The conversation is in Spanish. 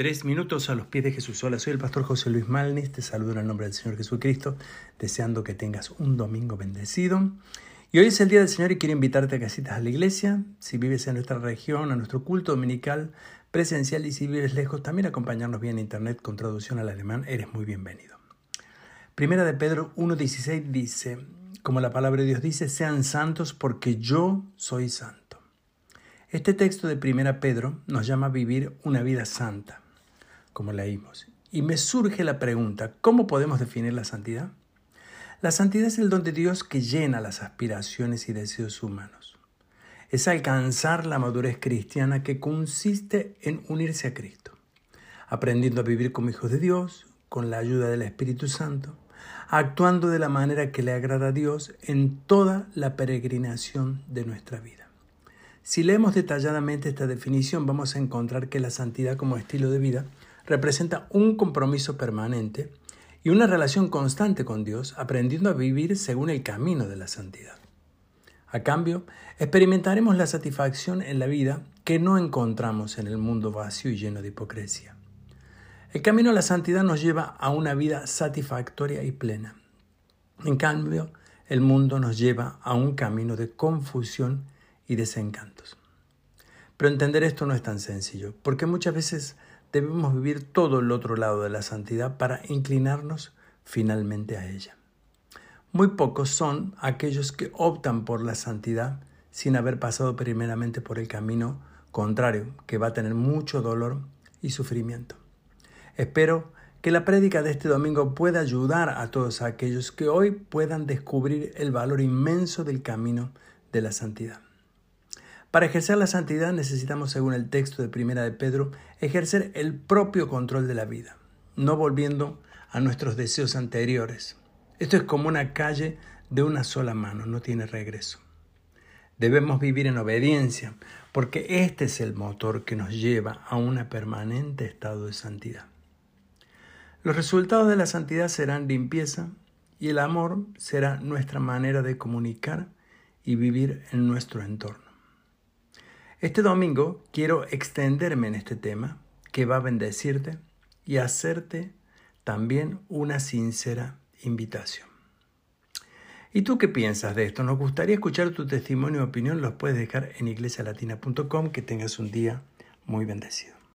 Tres minutos a los pies de Jesús. Hola, soy el pastor José Luis Malnis. Te saludo en el nombre del Señor Jesucristo, deseando que tengas un domingo bendecido. Y hoy es el Día del Señor y quiero invitarte a que asistas a la iglesia. Si vives en nuestra región, a nuestro culto dominical presencial y si vives lejos, también acompañarnos vía en internet con traducción al alemán. Eres muy bienvenido. Primera de Pedro 1.16 dice, como la palabra de Dios dice, sean santos porque yo soy santo. Este texto de Primera Pedro nos llama a vivir una vida santa, como leímos. Y me surge la pregunta, ¿cómo podemos definir la santidad? La santidad es el don de Dios que llena las aspiraciones y deseos humanos. Es alcanzar la madurez cristiana que consiste en unirse a Cristo, aprendiendo a vivir como hijos de Dios, con la ayuda del Espíritu Santo, actuando de la manera que le agrada a Dios en toda la peregrinación de nuestra vida. Si leemos detalladamente esta definición, vamos a encontrar que la santidad como estilo de vida representa un compromiso permanente y una relación constante con Dios, aprendiendo a vivir según el camino de la santidad. A cambio, experimentaremos la satisfacción en la vida que no encontramos en el mundo vacío y lleno de hipocresía. El camino a la santidad nos lleva a una vida satisfactoria y plena. En cambio, el mundo nos lleva a un camino de confusión y desencantos. Pero entender esto no es tan sencillo, porque muchas veces debemos vivir todo el otro lado de la santidad para inclinarnos finalmente a ella. Muy pocos son aquellos que optan por la santidad sin haber pasado primeramente por el camino contrario, que va a tener mucho dolor y sufrimiento. Espero que la prédica de este domingo pueda ayudar a todos aquellos que hoy puedan descubrir el valor inmenso del camino de la santidad. Para ejercer la santidad necesitamos, según el texto de Primera de Pedro, ejercer el propio control de la vida, no volviendo a nuestros deseos anteriores. Esto es como una calle de una sola mano, no tiene regreso. Debemos vivir en obediencia, porque este es el motor que nos lleva a un permanente estado de santidad. Los resultados de la santidad serán limpieza y el amor será nuestra manera de comunicar y vivir en nuestro entorno. Este domingo quiero extenderme en este tema que va a bendecirte y hacerte también una sincera invitación. ¿Y tú qué piensas de esto? Nos gustaría escuchar tu testimonio y opinión. Los puedes dejar en iglesialatina.com. Que tengas un día muy bendecido.